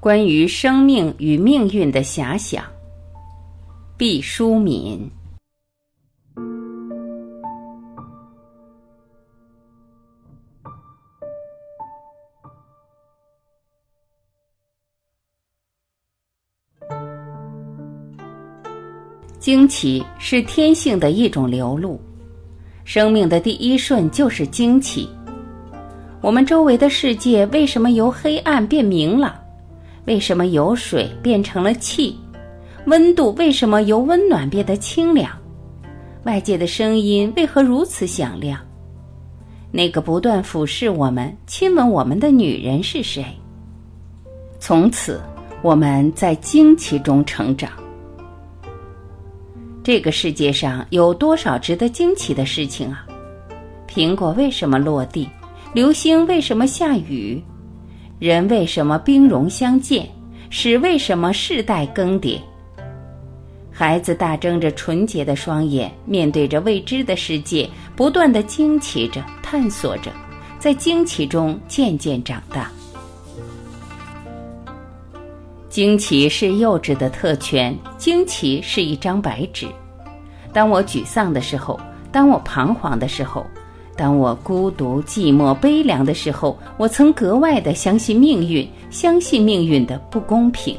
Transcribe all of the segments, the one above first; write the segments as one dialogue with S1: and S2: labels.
S1: 关于生命与命运的遐想，毕淑敏。惊奇是天性的一种流露，生命的第一瞬就是惊奇。我们周围的世界为什么由黑暗变明了？为什么由水变成了气？温度为什么由温暖变得清凉？外界的声音为何如此响亮？那个不断俯视我们、亲吻我们的女人是谁？从此，我们在惊奇中成长。这个世界上有多少值得惊奇的事情啊？苹果为什么落地？流星为什么下雨？人为什么兵戎相见？史为什么世代更迭？孩子大睁着纯洁的双眼，面对着未知的世界，不断的惊奇着、探索着，在惊奇中渐渐长大。惊奇是幼稚的特权，惊奇是一张白纸。当我沮丧的时候，当我彷徨的时候。当我孤独、寂寞、悲凉的时候，我曾格外的相信命运，相信命运的不公平。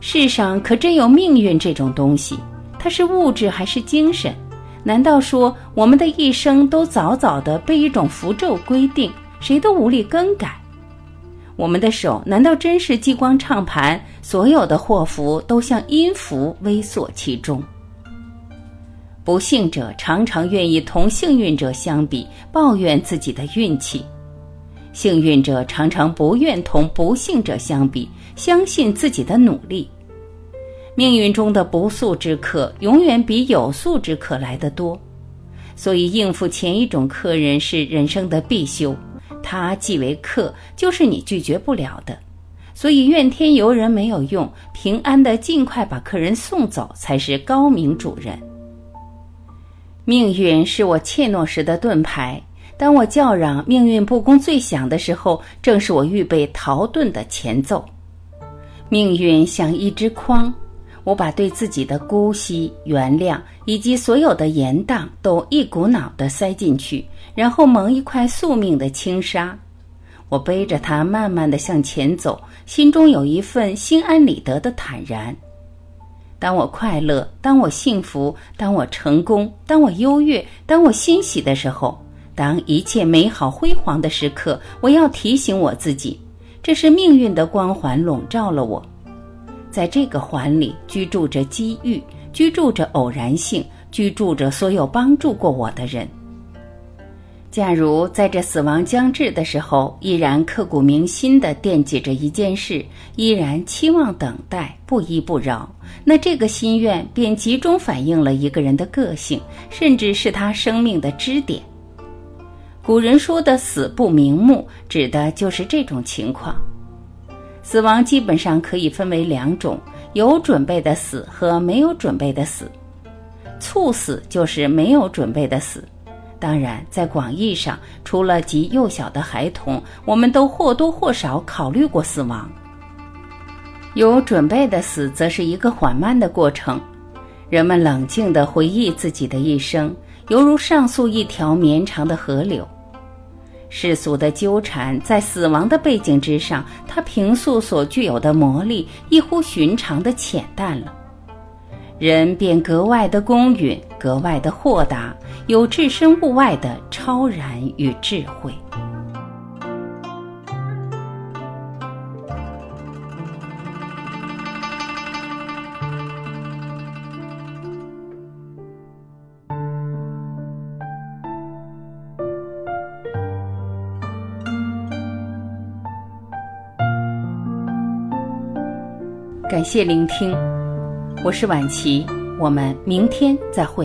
S1: 世上可真有命运这种东西？它是物质还是精神？难道说我们的一生都早早的被一种符咒规定，谁都无力更改？我们的手难道真是激光唱盘，所有的祸福都像音符微缩其中？不幸者常常愿意同幸运者相比，抱怨自己的运气；幸运者常常不愿同不幸者相比，相信自己的努力。命运中的不速之客，永远比有速之客来得多，所以应付前一种客人是人生的必修。他既为客，就是你拒绝不了的。所以怨天尤人没有用，平安的尽快把客人送走，才是高明主人。命运是我怯懦时的盾牌，当我叫嚷命运不公最响的时候，正是我预备逃遁的前奏。命运像一只筐，我把对自己的姑息、原谅以及所有的严当都一股脑的塞进去，然后蒙一块宿命的轻纱。我背着它慢慢的向前走，心中有一份心安理得的坦然。当我快乐，当我幸福，当我成功，当我优越，当我欣喜的时候，当一切美好辉煌的时刻，我要提醒我自己，这是命运的光环笼罩了我，在这个环里居住着机遇，居住着偶然性，居住着所有帮助过我的人。假如在这死亡将至的时候，依然刻骨铭心地惦记着一件事，依然期望等待，不依不饶，那这个心愿便集中反映了一个人的个性，甚至是他生命的支点。古人说的“死不瞑目”，指的就是这种情况。死亡基本上可以分为两种：有准备的死和没有准备的死。猝死就是没有准备的死。当然，在广义上，除了极幼小的孩童，我们都或多或少考虑过死亡。有准备的死，则是一个缓慢的过程。人们冷静地回忆自己的一生，犹如上溯一条绵长的河流。世俗的纠缠，在死亡的背景之上，它平素所具有的魔力，异乎寻常的浅淡了。人便格外的公允，格外的豁达，有置身物外的超然与智慧。感谢聆听。我是晚琪，我们明天再会。